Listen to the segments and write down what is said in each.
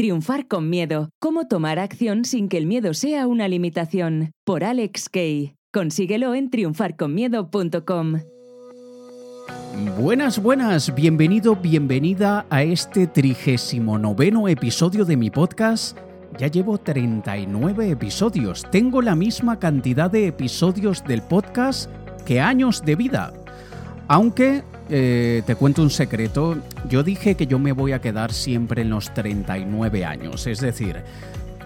Triunfar con miedo. Cómo tomar acción sin que el miedo sea una limitación. Por Alex Kay. Consíguelo en triunfarconmiedo.com. Buenas, buenas, bienvenido, bienvenida a este trigésimo noveno episodio de mi podcast. Ya llevo 39 episodios. Tengo la misma cantidad de episodios del podcast que años de vida. Aunque eh, te cuento un secreto, yo dije que yo me voy a quedar siempre en los 39 años, es decir,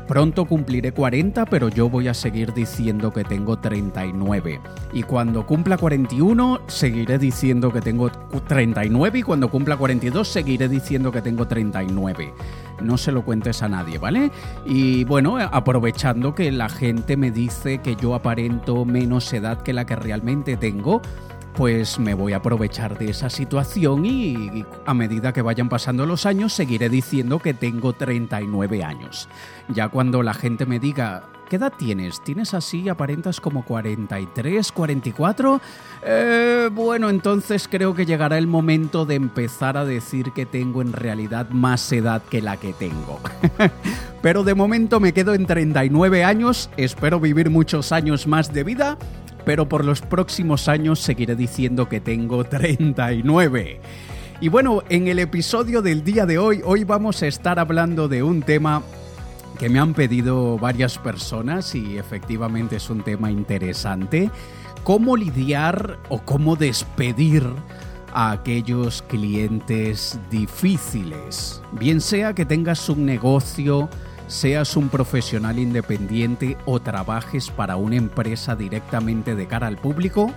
pronto cumpliré 40, pero yo voy a seguir diciendo que tengo 39. Y cuando cumpla 41, seguiré diciendo que tengo 39 y cuando cumpla 42, seguiré diciendo que tengo 39 no se lo cuentes a nadie, ¿vale? Y bueno, aprovechando que la gente me dice que yo aparento menos edad que la que realmente tengo, pues me voy a aprovechar de esa situación y, a medida que vayan pasando los años seguiré diciendo que tengo 39 años. Ya cuando la gente me diga, ¿qué edad tienes? ¿Tienes así, aparentas como 43, 44? Eh, bueno, entonces creo que llegará el momento de empezar a decir que tengo en realidad más edad que la que tengo. Pero de momento me quedo en 39 años, espero vivir muchos años más de vida pero por los próximos años seguiré diciendo que tengo 39. Y bueno, en el episodio del día de hoy, hoy vamos a estar hablando de un tema que me han pedido varias personas y efectivamente es un tema interesante. ¿Cómo lidiar o cómo despedir a aquellos clientes difíciles? Bien sea que tengas un negocio, seas un profesional independiente o trabajes para una empresa directamente de cara al público,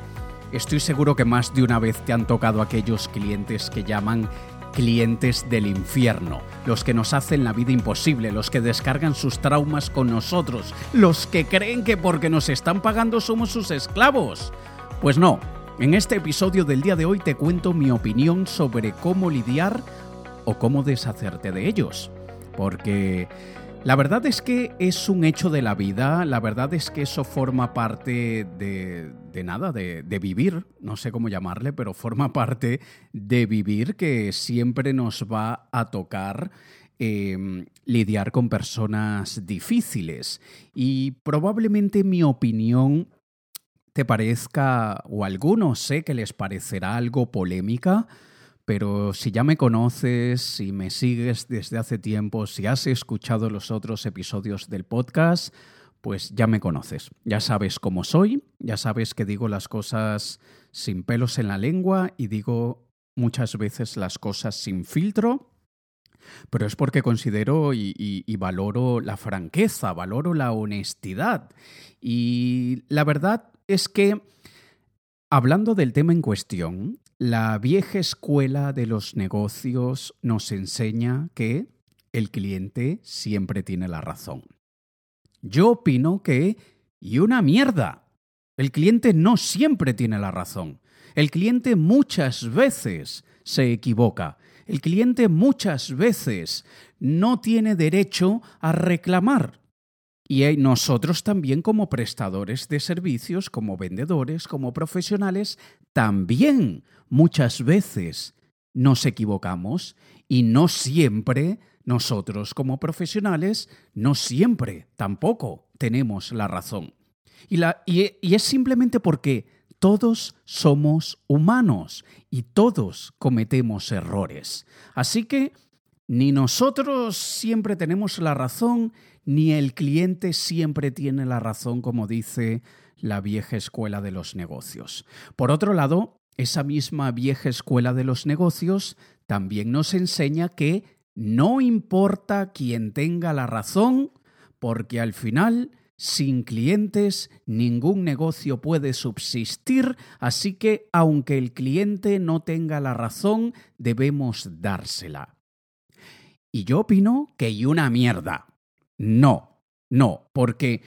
estoy seguro que más de una vez te han tocado aquellos clientes que llaman clientes del infierno, los que nos hacen la vida imposible, los que descargan sus traumas con nosotros, los que creen que porque nos están pagando somos sus esclavos. Pues no, en este episodio del día de hoy te cuento mi opinión sobre cómo lidiar o cómo deshacerte de ellos. Porque la verdad es que es un hecho de la vida, la verdad es que eso forma parte de, nada, de, vivir, no sé cómo llamarle, pero forma parte de vivir que siempre nos va a tocar em, lidiar con personas difíciles. Y probablemente mi opinión te parezca, o algunos sé que les parecerá algo polémica, pero si ya me conoces, si me sigues desde hace tiempo, si has escuchado los otros episodios del podcast, pues ya me conoces. Ya sabes cómo soy, ya sabes que digo las cosas sin pelos en la lengua y digo muchas veces las cosas sin filtro, pero es porque considero y, valoro la franqueza, valoro la honestidad. Y la verdad es que, hablando del tema en cuestión, la vieja escuela de los negocios nos enseña que el cliente siempre tiene la razón. Yo opino que, y una mierda, el cliente no siempre tiene la razón. El cliente muchas veces se equivoca. El cliente muchas veces no tiene derecho a reclamar. Y nosotros también como prestadores de servicios, como vendedores, como profesionales, también muchas veces nos equivocamos y no siempre nosotros como profesionales, no siempre tampoco tenemos la razón. Y, la, y, y es simplemente porque todos somos humanos y todos cometemos errores. Así que ni nosotros siempre tenemos la razón, ni el cliente siempre tiene la razón, como dice la vieja escuela de los negocios. Por otro lado, esa misma vieja escuela de los negocios también nos enseña que no importa quién tenga la razón, porque al final, sin clientes, ningún negocio puede subsistir, así que aunque el cliente no tenga la razón, debemos dársela. Y yo opino que hay una mierda. No, no, porque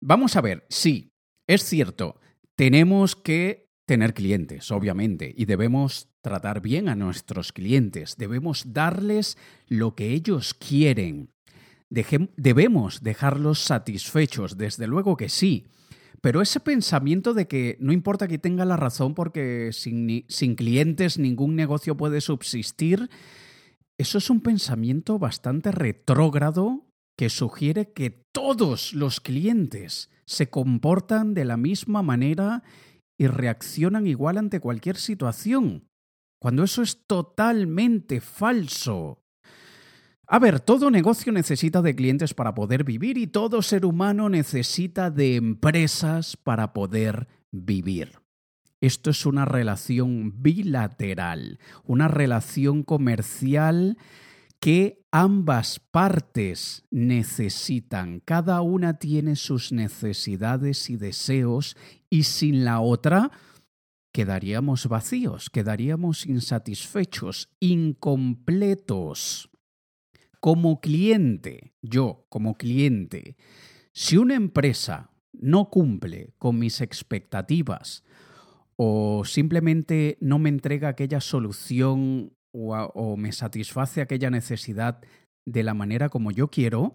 vamos a ver, sí, es cierto, tenemos que tener clientes, obviamente, y debemos tratar bien a nuestros clientes, debemos darles lo que ellos quieren, debemos dejarlos satisfechos, desde luego que sí, pero ese pensamiento de que no importa que tenga la razón porque sin, sin clientes ningún negocio puede subsistir, eso es un pensamiento bastante retrógrado que sugiere que todos los clientes se comportan de la misma manera y reaccionan igual ante cualquier situación, cuando eso es totalmente falso. A ver, todo negocio necesita de clientes para poder vivir y todo ser humano necesita de empresas para poder vivir. Esto es una relación bilateral, una relación comercial que ambas partes necesitan. Cada una tiene sus necesidades y deseos y sin la otra quedaríamos vacíos, quedaríamos insatisfechos, incompletos. Como cliente, yo como cliente, si una empresa no cumple con mis expectativas, o simplemente no me entrega aquella solución o, me satisface aquella necesidad de la manera como yo quiero,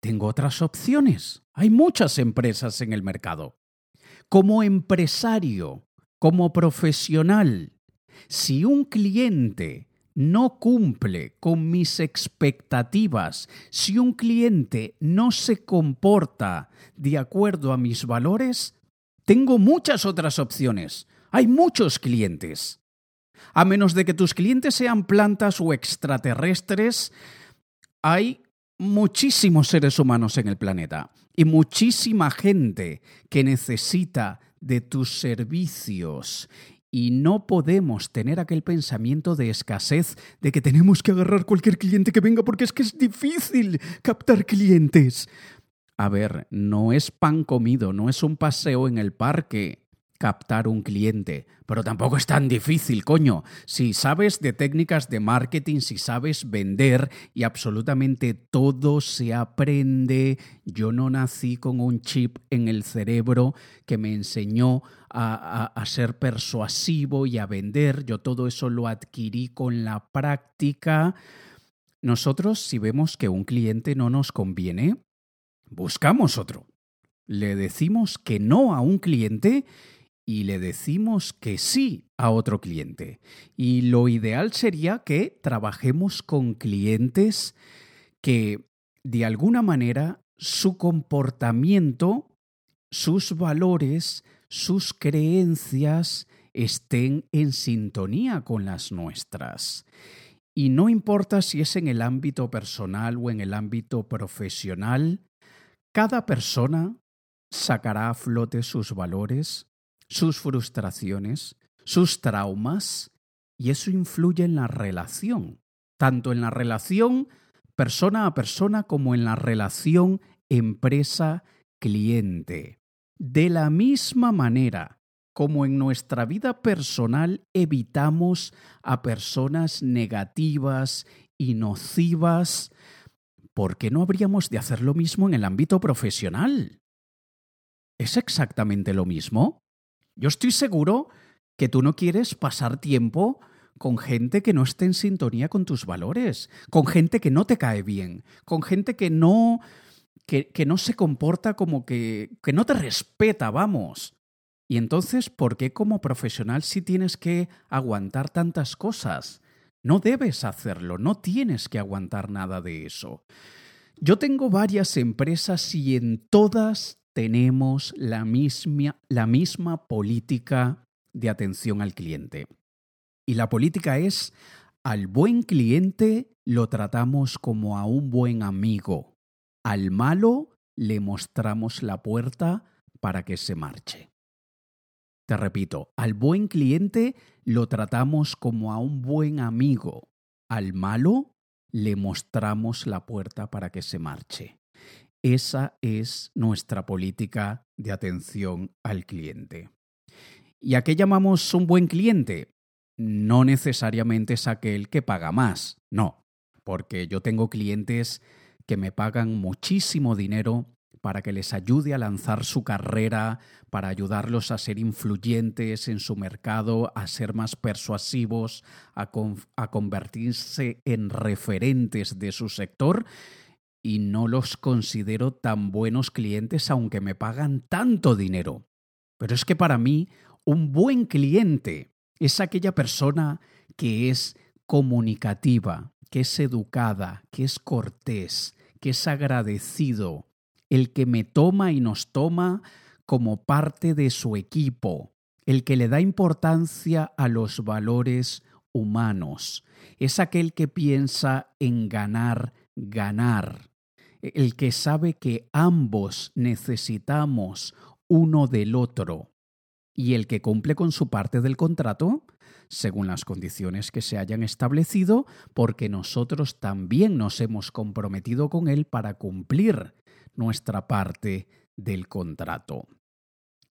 tengo otras opciones. Hay muchas empresas en el mercado. Como empresario, como profesional, si un cliente no cumple con mis expectativas, si un cliente no se comporta de acuerdo a mis valores, tengo muchas otras opciones. Hay muchos clientes. A menos de que tus clientes sean plantas o extraterrestres, hay muchísimos seres humanos en el planeta y muchísima gente que necesita de tus servicios. Y no podemos tener aquel pensamiento de escasez de que tenemos que agarrar cualquier cliente que venga porque es que es difícil captar clientes. A ver, no es pan comido, no es un paseo en el parque captar un cliente, pero tampoco es tan difícil, coño. Si sabes de técnicas de marketing, si sabes vender y absolutamente todo se aprende, yo no nací con un chip en el cerebro que me enseñó a, a ser persuasivo y a vender, yo todo eso lo adquirí con la práctica. Nosotros, si vemos que un cliente no nos conviene, buscamos otro. Le decimos que no a un cliente y le decimos que sí a otro cliente. Y lo ideal sería que trabajemos con clientes que de alguna manera su comportamiento, sus valores, sus creencias estén en sintonía con las nuestras. Y no importa si es en el ámbito personal o en el ámbito profesional, cada persona sacará a flote sus valores, sus frustraciones, sus traumas, y eso influye en la relación, tanto en la relación persona a persona como en la relación empresa-cliente. De la misma manera como en nuestra vida personal evitamos a personas negativas y nocivas, ¿por qué no habríamos de hacer lo mismo en el ámbito profesional? ¿Es exactamente lo mismo? Yo estoy seguro que tú no quieres pasar tiempo con gente que no esté en sintonía con tus valores, con gente que no te cae bien, con gente que no, que, no se comporta como que, que no te respeta, vamos. Y entonces, ¿por qué como profesional sí tienes que aguantar tantas cosas? No debes hacerlo, no tienes que aguantar nada de eso. Yo tengo varias empresas y en todas tenemos la misma, la misma política de atención al cliente. Y la política es, al buen cliente lo tratamos como a un buen amigo. Al malo le mostramos la puerta para que se marche. Te repito, al buen cliente lo tratamos como a un buen amigo. Al malo le mostramos la puerta para que se marche. Esa es nuestra política de atención al cliente. ¿Y a qué llamamos un buen cliente? No necesariamente es aquel que paga más, no, porque yo tengo clientes que me pagan muchísimo dinero para que les ayude a lanzar su carrera, para ayudarlos a ser influyentes en su mercado, a ser más persuasivos, a, convertirse en referentes de su sector y no los considero tan buenos clientes aunque me pagan tanto dinero. Pero es que para mí un buen cliente es aquella persona que es comunicativa, que es educada, que es cortés, que es agradecido, el que me toma y nos toma como parte de su equipo, el que le da importancia a los valores humanos, es aquel que piensa en ganar, ganar, el que sabe que ambos necesitamos uno del otro y el que cumple con su parte del contrato según las condiciones que se hayan establecido, porque nosotros también nos hemos comprometido con él para cumplir nuestra parte del contrato.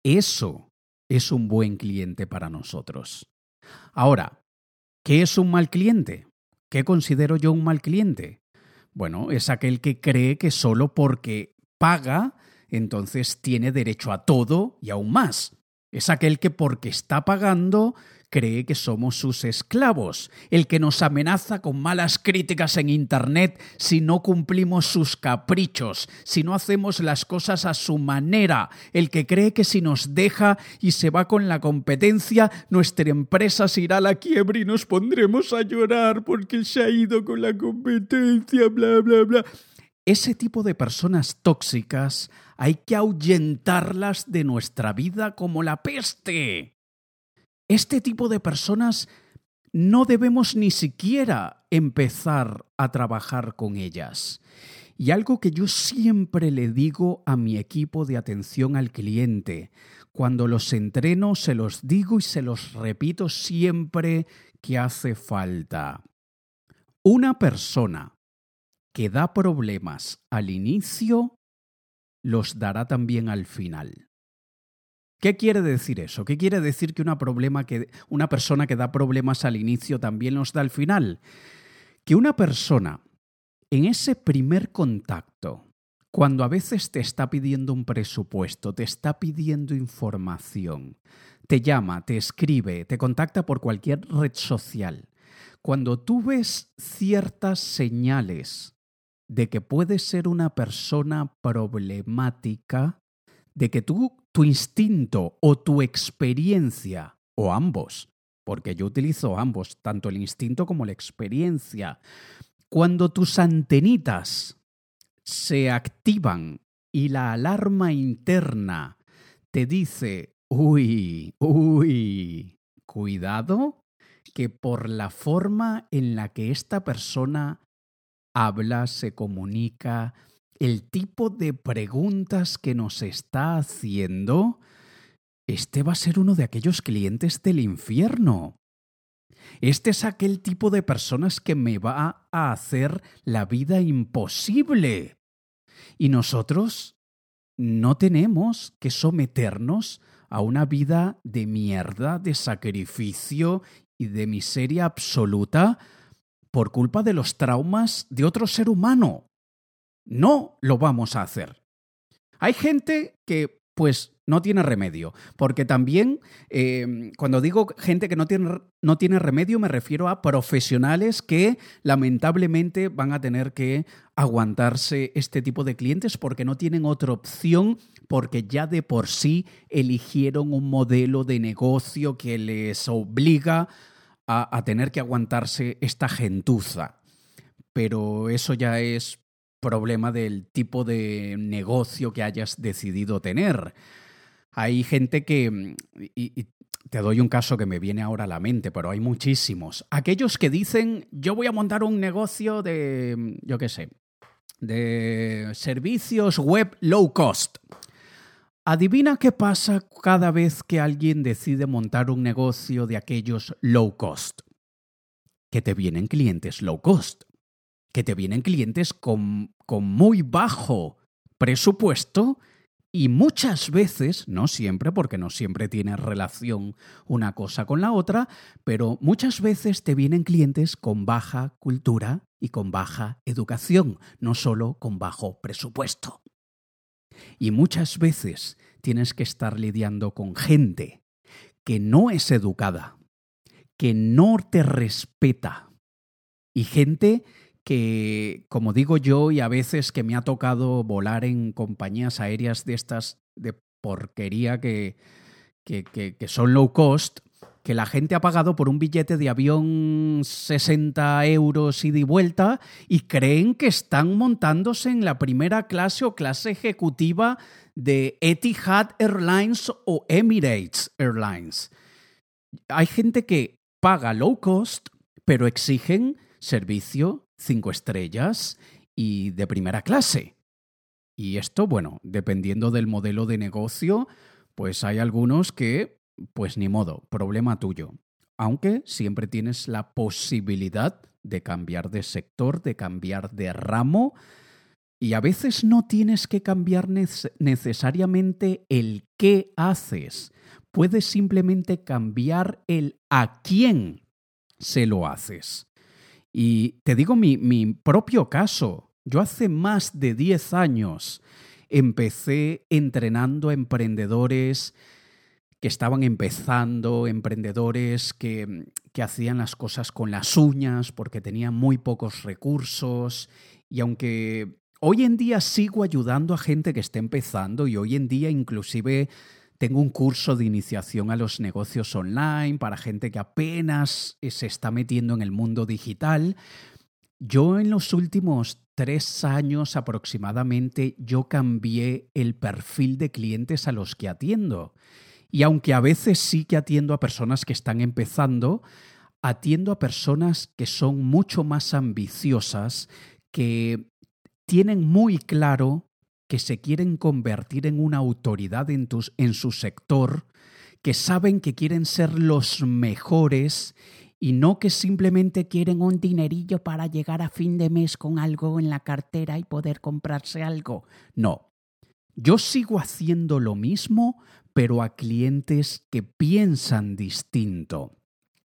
Eso es un buen cliente para nosotros. Ahora, ¿qué es un mal cliente? ¿Qué considero yo un mal cliente? Bueno, es aquel que cree que solo porque paga, entonces tiene derecho a todo y aún más. Es aquel que porque está pagando cree que somos sus esclavos, el que nos amenaza con malas críticas en Internet si no cumplimos sus caprichos, si no hacemos las cosas a su manera, el que cree que si nos deja y se va con la competencia, nuestra empresa se irá a la quiebra y nos pondremos a llorar porque se ha ido con la competencia, bla, bla, bla. Ese tipo de personas tóxicas hay que ahuyentarlas de nuestra vida como la peste. Este tipo de personas no debemos ni siquiera empezar a trabajar con ellas. Y algo que yo siempre le digo a mi equipo de atención al cliente, cuando los entreno se los digo y se los repito siempre que hace falta. Una persona que da problemas al inicio, los dará también al final. ¿Qué quiere decir eso? ¿Qué quiere decir que una, persona que da problemas al inicio también los da al final? Que una persona en ese primer contacto, cuando a veces te está pidiendo un presupuesto, te está pidiendo información, te llama, te escribe, te contacta por cualquier red social, cuando tú ves ciertas señales de que puede ser una persona problemática, de que tú tu instinto o tu experiencia, o ambos, porque yo utilizo ambos, tanto el instinto como la experiencia, cuando tus antenitas se activan y la alarma interna te dice, uy, uy, cuidado, que por la forma en la que esta persona habla, se comunica, el tipo de preguntas que nos está haciendo, este va a ser uno de aquellos clientes del infierno. Este es aquel tipo de personas que me va a hacer la vida imposible. Y nosotros no tenemos que someternos a una vida de mierda, de sacrificio y de miseria absoluta por culpa de los traumas de otro ser humano. No lo vamos a hacer. Hay gente que pues no tiene remedio, porque también em, cuando digo gente que no tiene, no tiene remedio me refiero a profesionales que lamentablemente van a tener que aguantarse este tipo de clientes porque no tienen otra opción, porque ya de por sí eligieron un modelo de negocio que les obliga a, a tener que aguantarse esta gentuza. Pero eso ya es problema del tipo de negocio que hayas decidido tener. Hay gente que, y, te doy un caso que me viene ahora a la mente, pero hay muchísimos. Aquellos que dicen, yo voy a montar un negocio de, yo qué sé, de servicios web low cost. Adivina qué pasa cada vez que alguien decide montar un negocio de aquellos low cost. Que te vienen clientes low cost que te vienen clientes con, con muy bajo presupuesto y muchas veces, no siempre, porque no siempre tiene relación una cosa con la otra, pero muchas veces te vienen clientes con baja cultura y con baja educación, no solo con bajo presupuesto. Y muchas veces tienes que estar lidiando con gente que no es educada, que no te respeta y gente que, como digo yo, y a veces que me ha tocado volar en compañías aéreas de estas de porquería que, que, que, son low cost, que la gente ha pagado por un billete de avión 60 euros ida y vuelta y creen que están montándose en la primera clase o clase ejecutiva de Etihad Airlines o Emirates Airlines. Hay gente que paga low cost, pero exigen servicio cinco estrellas y de primera clase. Y esto, bueno, dependiendo del modelo de negocio, pues hay algunos que pues ni modo, problema tuyo. Aunque siempre tienes la posibilidad de cambiar de sector, de cambiar de ramo, y a veces no tienes que cambiar necesariamente el qué haces. Puedes simplemente cambiar el a quién se lo haces. Y te digo mi, mi propio caso. Yo hace más de 10 años empecé entrenando a emprendedores que estaban empezando, emprendedores que, que, hacían las cosas con las uñas porque tenían muy pocos recursos y aunque hoy en día sigo ayudando a gente que está empezando y hoy en día inclusive tengo un curso de iniciación a los negocios online para gente que apenas se está metiendo en el mundo digital. Yo en los últimos tres años aproximadamente yo cambié el perfil de clientes a los que atiendo. Y aunque a veces sí que atiendo a personas que están empezando, atiendo a personas que son mucho más ambiciosas, que tienen muy claro que se quieren convertir en una autoridad en, en su sector, que saben que quieren ser los mejores y no que simplemente quieren un dinerillo para llegar a fin de mes con algo en la cartera y poder comprarse algo. No. Yo sigo haciendo lo mismo, pero a clientes que piensan distinto,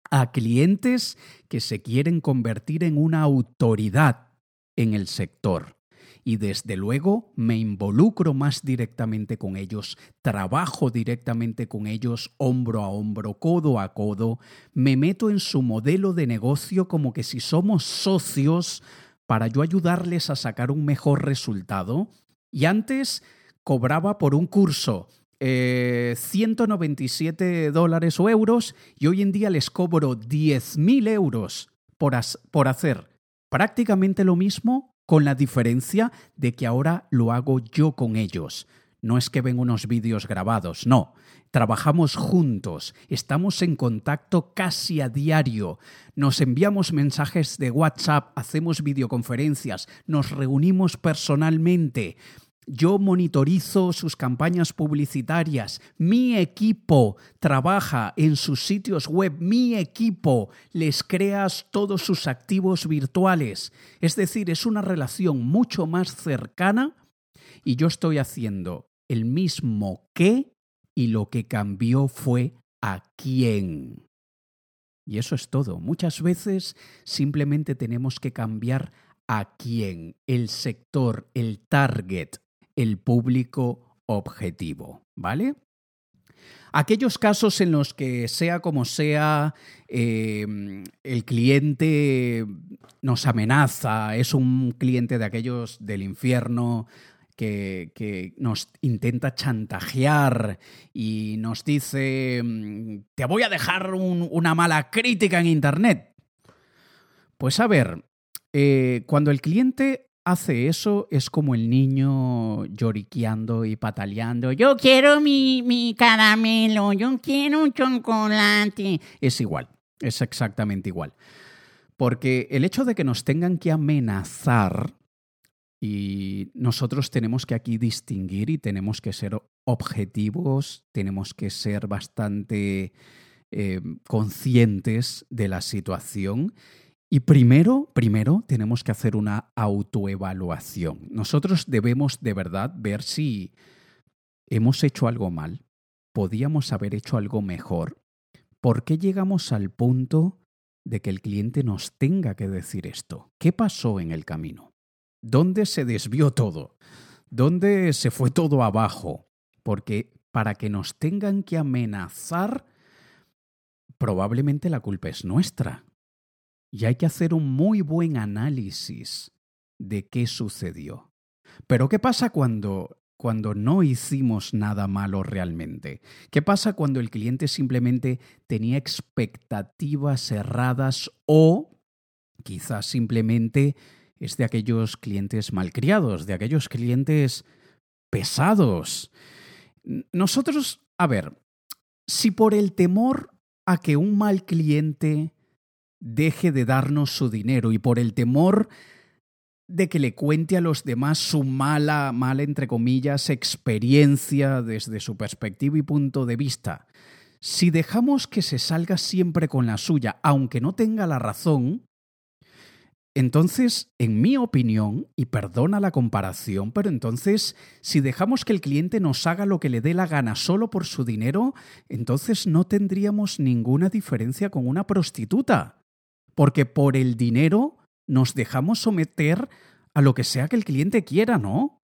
a clientes que se quieren convertir en una autoridad en el sector. Y desde luego me involucro más directamente con ellos, trabajo directamente con ellos hombro a hombro, codo a codo, me meto en su modelo de negocio como que si somos socios para yo ayudarles a sacar un mejor resultado. Y antes cobraba por un curso, 197 eh, dólares o euros y hoy en día les cobro 10.000 euros por, por hacer prácticamente lo mismo con la diferencia de que ahora lo hago yo con ellos. No es que ven unos vídeos grabados, no. Trabajamos juntos, estamos en contacto casi a diario, nos enviamos mensajes de WhatsApp, hacemos videoconferencias, nos reunimos personalmente. Yo monitorizo sus campañas publicitarias. Mi equipo trabaja en sus sitios web. Mi equipo les crea todos sus activos virtuales. Es decir, es una relación mucho más cercana y yo estoy haciendo el mismo qué y lo que cambió fue a quién. Y eso es todo. Muchas veces simplemente tenemos que cambiar a quién, el sector, el target, el público objetivo, ¿vale? Aquellos casos en los que sea como sea, em, el cliente nos amenaza, es un cliente de aquellos del infierno que, nos intenta chantajear y nos dice, mm, te voy a dejar una mala crítica en Internet. Pues a ver, eh, cuando el cliente hace eso es como el niño lloriqueando y pataleando. Yo quiero mi, mi caramelo, yo quiero un chocolate. Es igual, es exactamente igual. Porque el hecho de que nos tengan que amenazar y nosotros tenemos que aquí distinguir y tenemos que ser objetivos, tenemos que ser bastante eh, conscientes de la situación y primero, primero tenemos que hacer una autoevaluación. Nosotros debemos de verdad ver si hemos hecho algo mal, podíamos haber hecho algo mejor. ¿Por qué llegamos al punto de que el cliente nos tenga que decir esto? ¿Qué pasó en el camino? ¿Dónde se desvió todo? ¿Dónde se fue todo abajo? Porque para que nos tengan que amenazar, probablemente la culpa es nuestra. Y hay que hacer un muy buen análisis de qué sucedió. Pero ¿qué pasa cuando cuando no hicimos nada malo realmente? ¿Qué pasa cuando el cliente simplemente tenía expectativas cerradas o quizás simplemente es de aquellos clientes malcriados, de aquellos clientes pesados? Nosotros, a ver, si por el temor a que un mal cliente deje de darnos su dinero y por el temor de que le cuente a los demás su mala, mala, entre comillas, experiencia desde su perspectiva y punto de vista. Si dejamos que se salga siempre con la suya, aunque no tenga la razón, entonces, en mi opinión, y perdona la comparación, pero entonces, si dejamos que el cliente nos haga lo que le dé la gana solo por su dinero, entonces no tendríamos ninguna diferencia con una prostituta. Porque por el dinero nos dejamos someter a lo que sea que el cliente quiera, ¿no?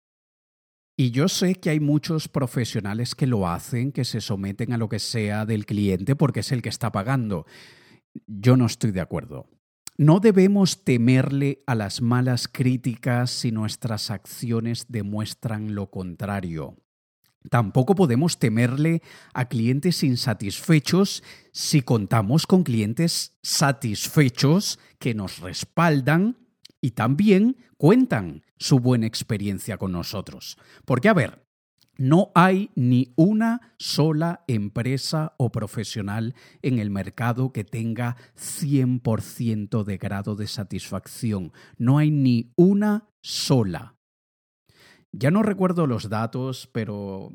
Y yo sé que hay muchos profesionales que lo hacen, que se someten a lo que sea del cliente porque es el que está pagando. Yo no estoy de acuerdo. No debemos temerle a las malas críticas si nuestras acciones demuestran lo contrario. Tampoco podemos temerle a clientes insatisfechos si contamos con clientes satisfechos que nos respaldan y también cuentan su buena experiencia con nosotros. Porque, a ver, no hay ni una sola empresa o profesional en el mercado que tenga 100% de grado de satisfacción. No hay ni una sola. Ya no recuerdo los datos, pero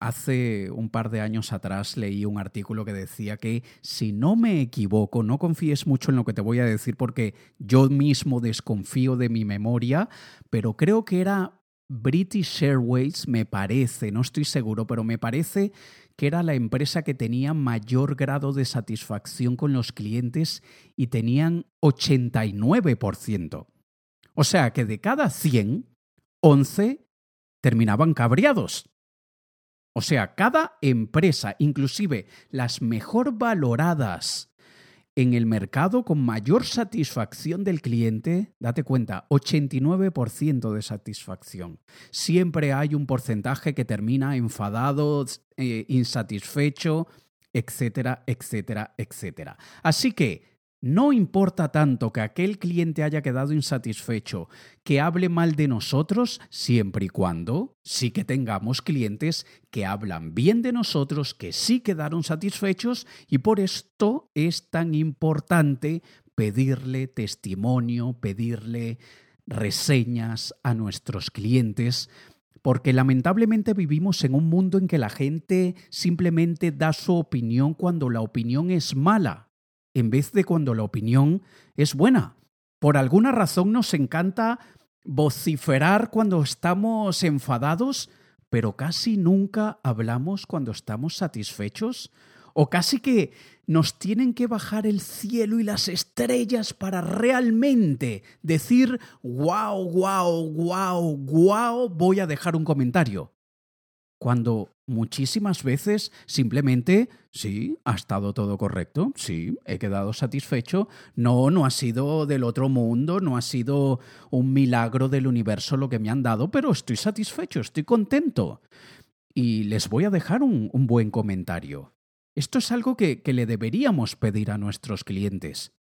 hace un par de años atrás leí un artículo que decía que, si no me equivoco, no confíes mucho en lo que te voy a decir porque yo mismo desconfío de mi memoria, pero creo que era British Airways, me parece, no estoy seguro, pero me parece que era la empresa que tenía mayor grado de satisfacción con los clientes y tenían 89%. O sea que de cada 100, 11 terminaban cabreados. O sea, cada empresa, inclusive las mejor valoradas en el mercado con mayor satisfacción del cliente, date cuenta, 89% de satisfacción. Siempre hay un porcentaje que termina enfadado, eh, insatisfecho, etcétera, etcétera, etcétera. Así que no importa tanto que aquel cliente haya quedado insatisfecho, que hable mal de nosotros, siempre y cuando sí que tengamos clientes que hablan bien de nosotros, que sí quedaron satisfechos y por esto es tan importante pedirle testimonio, pedirle reseñas a nuestros clientes porque lamentablemente vivimos en un mundo en que la gente simplemente da su opinión cuando la opinión es mala en vez de cuando la opinión es buena. Por alguna razón nos encanta vociferar cuando estamos enfadados, pero casi nunca hablamos cuando estamos satisfechos. O casi que nos tienen que bajar el cielo y las estrellas para realmente decir, wow, wow, wow, wow, voy a dejar un comentario cuando muchísimas veces simplemente, sí, ha estado todo correcto, sí, he quedado satisfecho, no, no ha sido del otro mundo, no ha sido un milagro del universo lo que me han dado, pero estoy satisfecho, estoy contento. Y les voy a dejar un, un buen comentario. Esto es algo que, que le deberíamos pedir a nuestros clientes.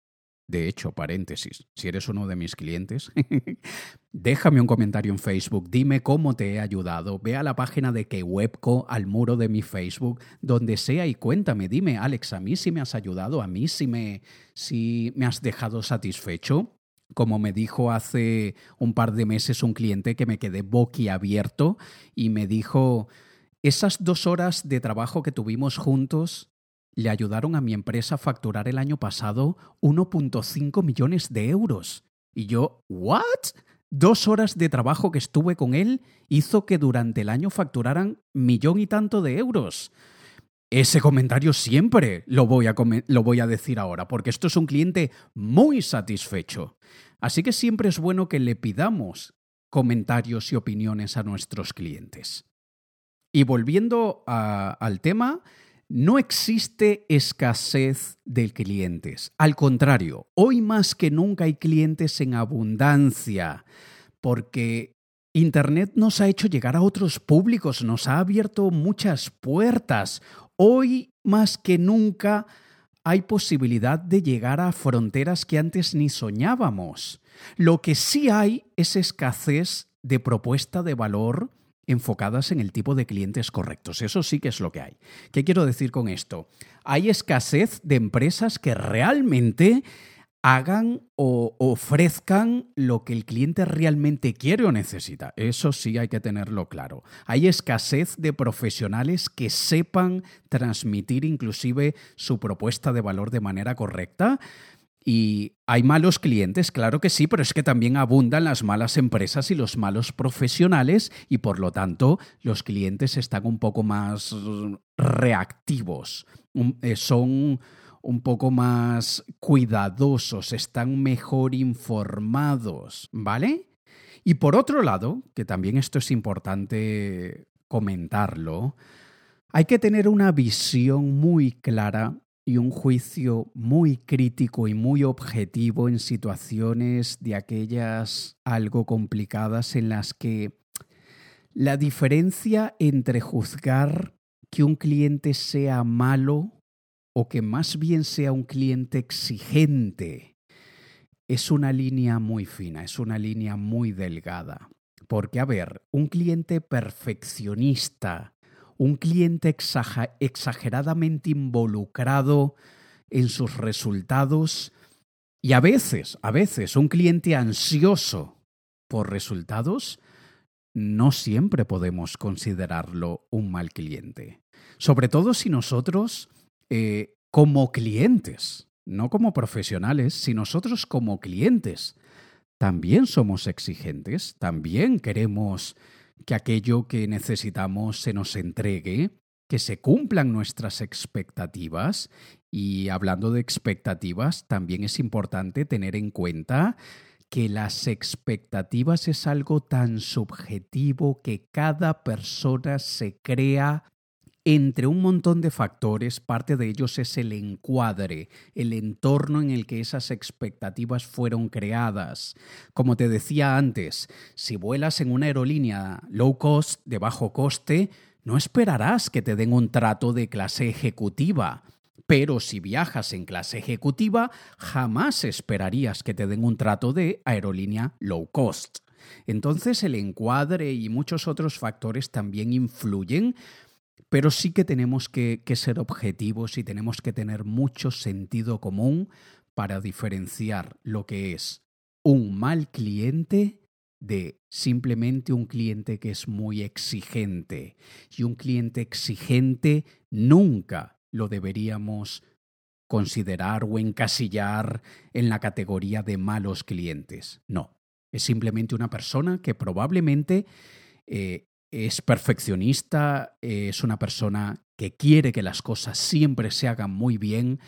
De hecho, paréntesis, si eres uno de mis clientes, déjame un comentario en Facebook, dime cómo te he ayudado, ve a la página de Webco, al muro de mi Facebook, donde sea y cuéntame, dime, Alex, a mí sí me has ayudado, a mí sí me, sí me has dejado satisfecho. Como me dijo hace un par de meses un cliente que me quedé boquiabierto y me dijo, esas dos horas de trabajo que tuvimos juntos le ayudaron a mi empresa a facturar el año pasado 1.5 millones de euros. Y yo, ¿what? Dos horas de trabajo que estuve con él hizo que durante el año facturaran millón y tanto de euros. Ese comentario siempre lo voy, a lo voy a decir ahora, porque esto es un cliente muy satisfecho. Así que siempre es bueno que le pidamos comentarios y opiniones a nuestros clientes. Y volviendo al tema, no existe escasez de clientes. Al contrario, hoy más que nunca hay clientes en abundancia, porque Internet nos ha hecho llegar a otros públicos, nos ha abierto muchas puertas. Hoy más que nunca hay posibilidad de llegar a fronteras que antes ni soñábamos. Lo que sí hay es escasez de propuesta de valor enfocadas en el tipo de clientes correctos. Eso sí que es lo que hay. ¿Qué quiero decir con esto? Hay escasez de empresas que realmente hagan o ofrezcan lo que el cliente realmente quiere o necesita. Eso sí hay que tenerlo claro. Hay escasez de profesionales que sepan transmitir inclusive su propuesta de valor de manera correcta. Y hay malos clientes, claro que sí, pero es que también abundan las malas empresas y los malos profesionales y por lo tanto los clientes están un poco más reactivos, eh, son un poco más cuidadosos, están mejor informados, ¿vale? Y por otro lado, que también esto es importante comentarlo, hay que tener una visión muy clara y un juicio muy crítico y muy objetivo en situaciones de aquellas algo complicadas en las que la diferencia entre juzgar que un cliente sea malo o que más bien sea un cliente exigente es una línea muy fina, es una línea muy delgada. Porque, a ver, un cliente perfeccionista, un cliente exageradamente involucrado en sus resultados y a veces, a veces, un cliente ansioso por resultados, no siempre podemos considerarlo un mal cliente. Sobre todo si nosotros, eh, como clientes, no como profesionales, si nosotros como clientes también somos exigentes, también queremos que aquello que necesitamos se nos entregue, que se cumplan nuestras expectativas. Y hablando de expectativas, también es importante tener en cuenta que las expectativas es algo tan subjetivo que cada persona se crea entre un montón de factores, parte de ellos es el encuadre, el entorno en el que esas expectativas fueron creadas. Como te decía antes, si vuelas en una aerolínea low cost, de bajo coste, no esperarás que te den un trato de clase ejecutiva. Pero si viajas en clase ejecutiva, jamás esperarías que te den un trato de aerolínea low cost. Entonces el encuadre y muchos otros factores también influyen pero sí que tenemos que, ser objetivos y tenemos que tener mucho sentido común para diferenciar lo que es un mal cliente de simplemente un cliente que es muy exigente. Y un cliente exigente nunca lo deberíamos considerar o encasillar en la categoría de malos clientes. No, es simplemente una persona que probablemente eh, es perfeccionista, es una persona que quiere que las cosas siempre se hagan muy bien,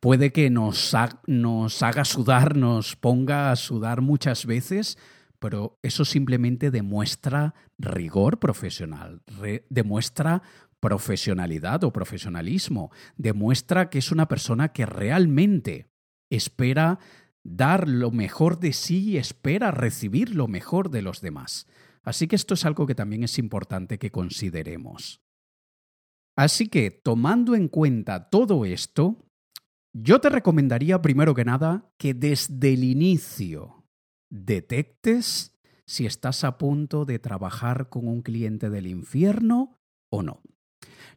puede que nos, haga sudar, nos ponga a sudar muchas veces, pero eso simplemente demuestra rigor profesional, demuestra profesionalidad o profesionalismo, demuestra que es una persona que realmente espera dar lo mejor de sí y espera recibir lo mejor de los demás. Así que esto es algo que también es importante que consideremos. Así que, tomando en cuenta todo esto, yo te recomendaría primero que nada que desde el inicio detectes si estás a punto de trabajar con un cliente del infierno o no.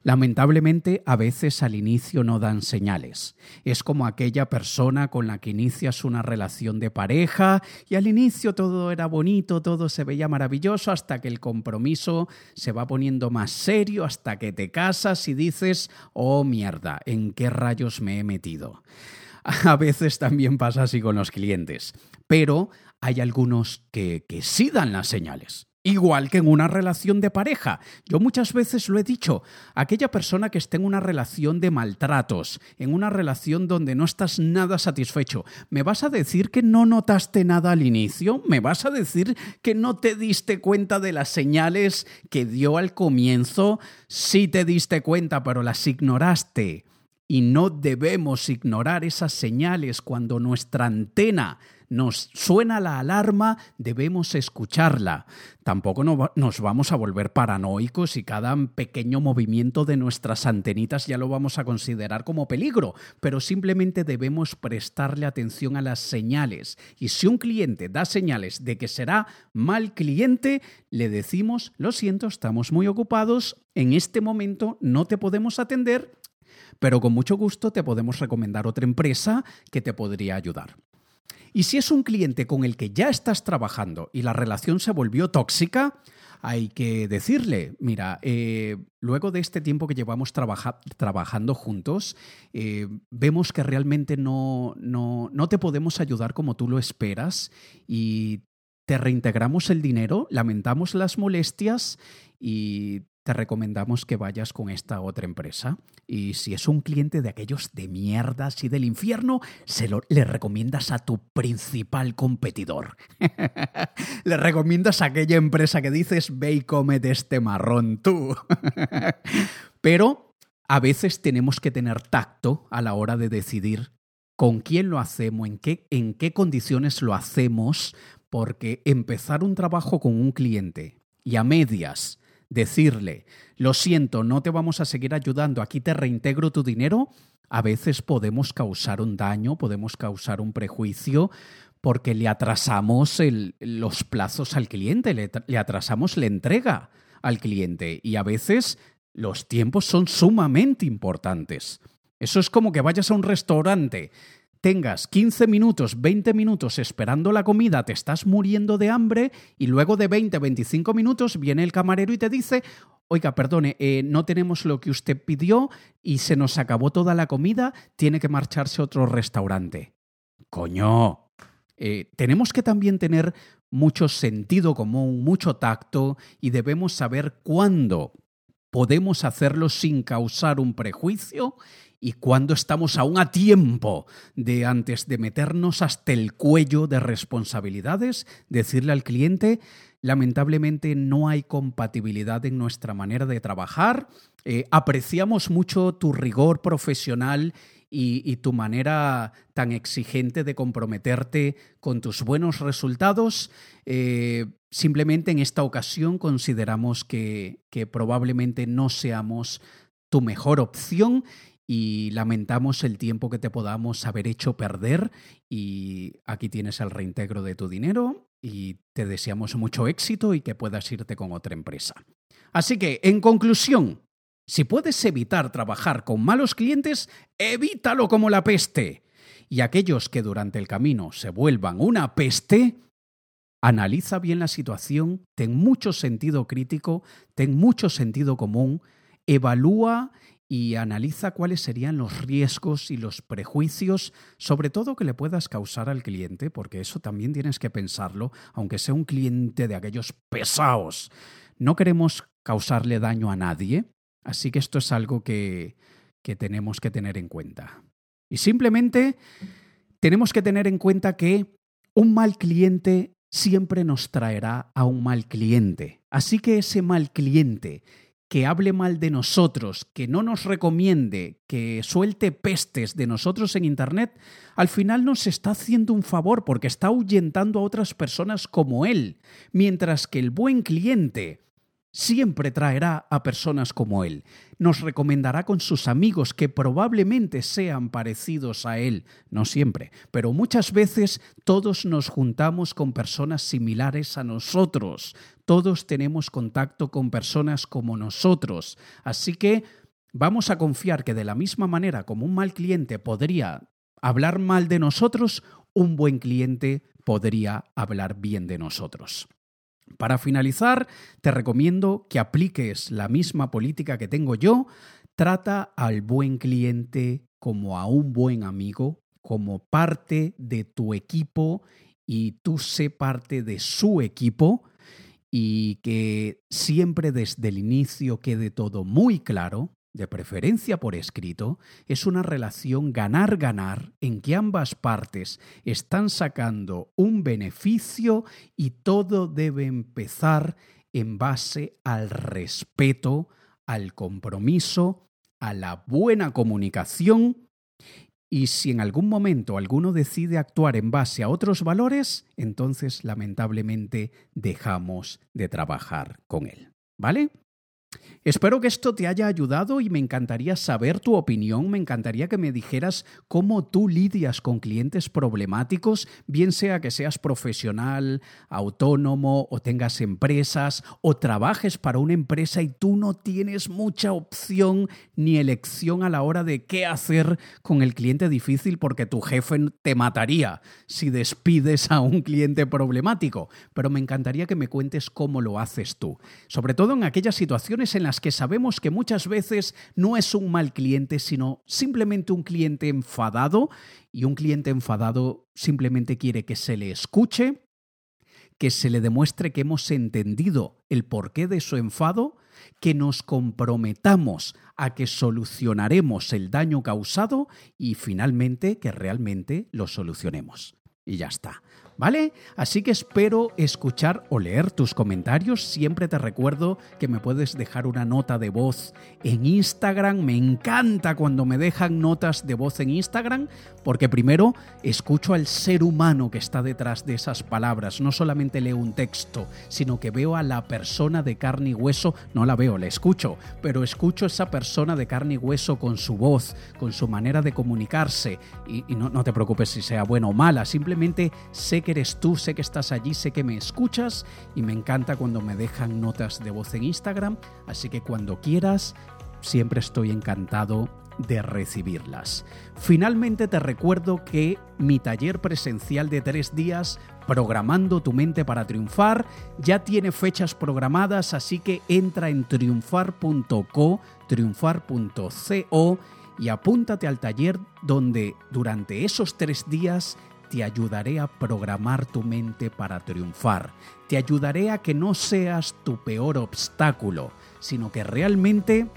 Lamentablemente, a veces al inicio no dan señales. Es como aquella persona con la que inicias una relación de pareja y al inicio todo era bonito, todo se veía maravilloso hasta que el compromiso se va poniendo más serio, hasta que te casas y dices, oh mierda, ¿en qué rayos me he metido? A veces también pasa así con los clientes, pero hay algunos que, que sí dan las señales. Igual que en una relación de pareja. Yo muchas veces lo he dicho, aquella persona que esté en una relación de maltratos, en una relación donde no estás nada satisfecho, ¿me vas a decir que no notaste nada al inicio? ¿Me vas a decir que no te diste cuenta de las señales que dio al comienzo? Sí te diste cuenta, pero las ignoraste. Y no debemos ignorar esas señales cuando nuestra antena nos suena la alarma, debemos escucharla. Tampoco nos vamos a volver paranoicos y cada pequeño movimiento de nuestras antenitas ya lo vamos a considerar como peligro, pero simplemente debemos prestarle atención a las señales. Y si un cliente da señales de que será mal cliente, le decimos, lo siento, estamos muy ocupados, en este momento no te podemos atender, pero con mucho gusto te podemos recomendar otra empresa que te podría ayudar. Y si es un cliente con el que ya estás trabajando y la relación se volvió tóxica, hay que decirle, mira, eh, luego de este tiempo que llevamos trabajando juntos, eh, vemos que realmente no, no, no te podemos ayudar como tú lo esperas y te reintegramos el dinero, lamentamos las molestias y te recomendamos que vayas con esta otra empresa. Y si es un cliente de aquellos de mierdas y del infierno, se lo, le recomiendas a tu principal competidor. le recomiendas a aquella empresa que dices, ve y cómete este marrón tú. Pero a veces tenemos que tener tacto a la hora de decidir con quién lo hacemos, en qué, en qué condiciones lo hacemos, porque empezar un trabajo con un cliente y a medias decirle, lo siento, no te vamos a seguir ayudando, aquí te reintegro tu dinero, a veces podemos causar un daño, podemos causar un prejuicio porque le atrasamos los plazos al cliente, le, atrasamos la entrega al cliente y a veces los tiempos son sumamente importantes. Eso es como que vayas a un restaurante tengas 15 minutos, 20 minutos esperando la comida, te estás muriendo de hambre y luego de 20, 25 minutos viene el camarero y te dice, oiga, perdone, eh, no tenemos lo que usted pidió y se nos acabó toda la comida, tiene que marcharse a otro restaurante. Coño, eh, tenemos que también tener mucho sentido común, mucho tacto y debemos saber cuándo podemos hacerlo sin causar un prejuicio y cuando estamos aún a tiempo de antes de meternos hasta el cuello de responsabilidades, decirle al cliente, lamentablemente no hay compatibilidad en nuestra manera de trabajar, eh, apreciamos mucho tu rigor profesional y, tu manera tan exigente de comprometerte con tus buenos resultados. Eh, simplemente en esta ocasión consideramos que probablemente no seamos tu mejor opción y lamentamos el tiempo que te podamos haber hecho perder y aquí tienes el reintegro de tu dinero y te deseamos mucho éxito y que puedas irte con otra empresa. Así que, en conclusión, si puedes evitar trabajar con malos clientes, evítalo como la peste. Y aquellos que durante el camino se vuelvan una peste, analiza bien la situación, ten mucho sentido crítico, ten mucho sentido común, evalúa y analiza cuáles serían los riesgos y los prejuicios, sobre todo que le puedas causar al cliente, porque eso también tienes que pensarlo, aunque sea un cliente de aquellos pesados. No queremos causarle daño a nadie, así que esto es algo que, que tenemos que tener en cuenta. Y simplemente tenemos que tener en cuenta que un mal cliente siempre nos traerá a un mal cliente. Así que ese mal cliente que hable mal de nosotros, que no nos recomiende, que suelte pestes de nosotros en Internet, al final nos está haciendo un favor porque está ahuyentando a otras personas como él, mientras que el buen cliente siempre traerá a personas como él. Nos recomendará con sus amigos que probablemente sean parecidos a él, no siempre, pero muchas veces todos nos juntamos con personas similares a nosotros. Todos tenemos contacto con personas como nosotros. Así que vamos a confiar que de la misma manera como un mal cliente podría hablar mal de nosotros, un buen cliente podría hablar bien de nosotros. Para finalizar, te recomiendo que apliques la misma política que tengo yo. Trata al buen cliente como a un buen amigo, como parte de tu equipo y tú sé parte de su equipo y que siempre desde el inicio quede todo muy claro de preferencia por escrito, es una relación ganar-ganar en que ambas partes están sacando un beneficio y todo debe empezar en base al respeto, al compromiso a la buena comunicación y si en algún momento alguno decide actuar en base a otros valores, entonces lamentablemente dejamos de trabajar con él. ¿Vale? Espero que esto te haya ayudado y me encantaría saber tu opinión, me encantaría que me dijeras cómo tú lidias con clientes problemáticos, bien sea que seas profesional, autónomo o tengas empresas o trabajes para una empresa y tú no tienes mucha opción ni elección a la hora de qué hacer con el cliente difícil porque tu jefe te mataría si despides a un cliente problemático. Pero me encantaría que me cuentes cómo lo haces tú, sobre todo en aquellas situaciones en las que sabemos que muchas veces no es un mal cliente, sino simplemente un cliente enfadado y un cliente enfadado simplemente quiere que se le escuche, que se le demuestre que hemos entendido el porqué de su enfado, que nos comprometamos a que solucionaremos el daño causado y finalmente que realmente lo solucionemos. Y ya está. ¿Vale? Así que espero escuchar o leer tus comentarios. Siempre te recuerdo que me puedes dejar una nota de voz en Instagram. Me encanta cuando me dejan notas de voz en Instagram porque primero escucho al ser humano que está detrás de esas palabras. No solamente leo un texto, sino que veo a la persona de carne y hueso. No la veo, la escucho, pero escucho a esa persona de carne y hueso con su voz, con su manera de comunicarse. Y, no, no te preocupes si sea buena o mala, simplemente sé que eres tú, sé que estás allí, sé que me escuchas y me encanta cuando me dejan notas de voz en Instagram, así que cuando quieras, siempre estoy encantado de recibirlas. Finalmente te recuerdo que mi taller presencial de tres días, Programando tu mente para triunfar, ya tiene fechas programadas, así que entra en triunfar.co, triunfar.co y apúntate al taller donde durante esos tres días te ayudaré a programar tu mente para triunfar. Te ayudaré a que no seas tu peor obstáculo, sino que realmente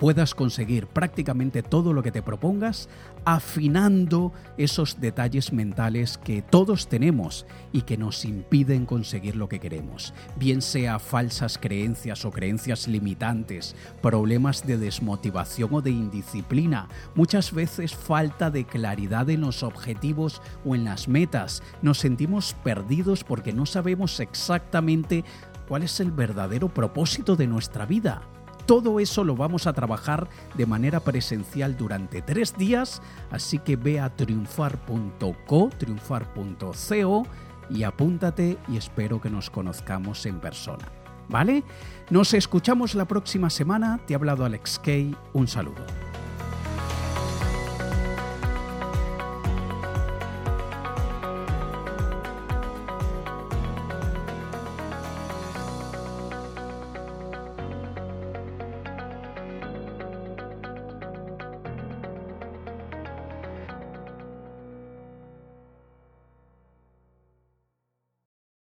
puedas conseguir prácticamente todo lo que te propongas afinando esos detalles mentales que todos tenemos y que nos impiden conseguir lo que queremos, bien sea falsas creencias o creencias limitantes, problemas de desmotivación o de indisciplina, muchas veces falta de claridad en los objetivos o en las metas, nos sentimos perdidos porque no sabemos exactamente cuál es el verdadero propósito de nuestra vida. Todo eso lo vamos a trabajar de manera presencial durante tres días, así que ve a triunfar.co, triunfar.co y apúntate y espero que nos conozcamos en persona. ¿Vale? Nos escuchamos la próxima semana. Te ha hablado Alex Kay. Un saludo.